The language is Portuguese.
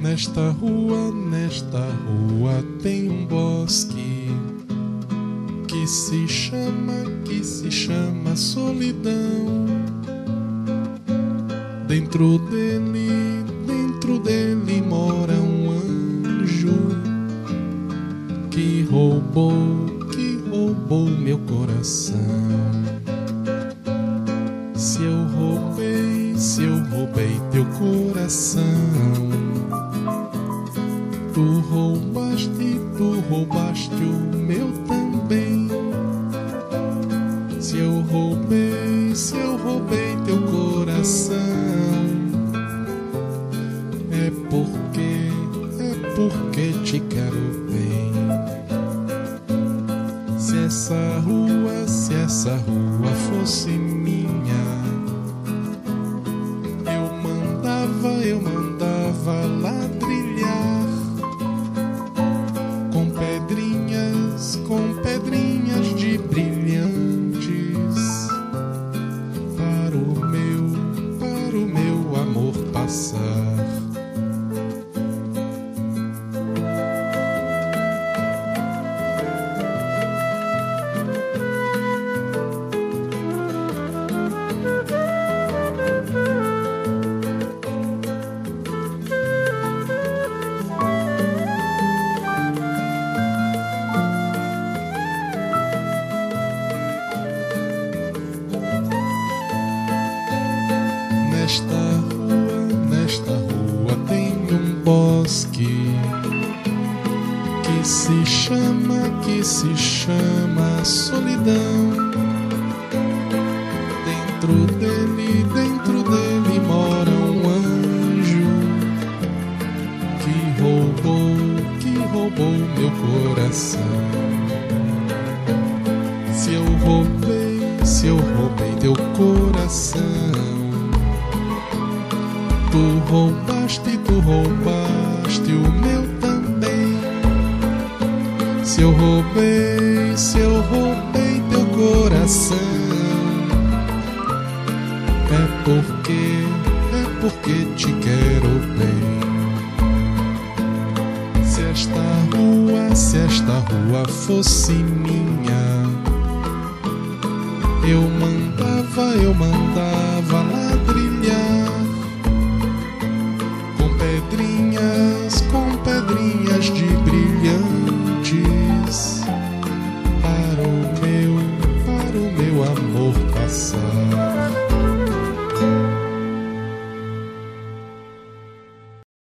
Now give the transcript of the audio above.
Nesta rua, nesta rua tem um bosque que se chama, que se chama solidão. Dentro dele, dentro dele mora um anjo que roubou, que roubou meu coração. Se eu roubei, se eu roubei teu coração, tu roubaste, tu roubaste o meu também. Se eu roubei, se eu roubei teu coração, é porque, é porque te quero bem. Se essa rua, se essa rua fosse minha, passar. Nesta bosque que se chama, que se chama solidão. Dentro dele, dentro dele mora um anjo que roubou, que roubou meu coração. Se eu roubei, se eu roubei teu coração, tu roubaste, tu roubaste o meu também. Se eu roubei, se eu roubei teu coração, é porque, é porque te quero bem. Se esta rua, se esta rua fosse minha, eu mandava, eu mandava ladrilhar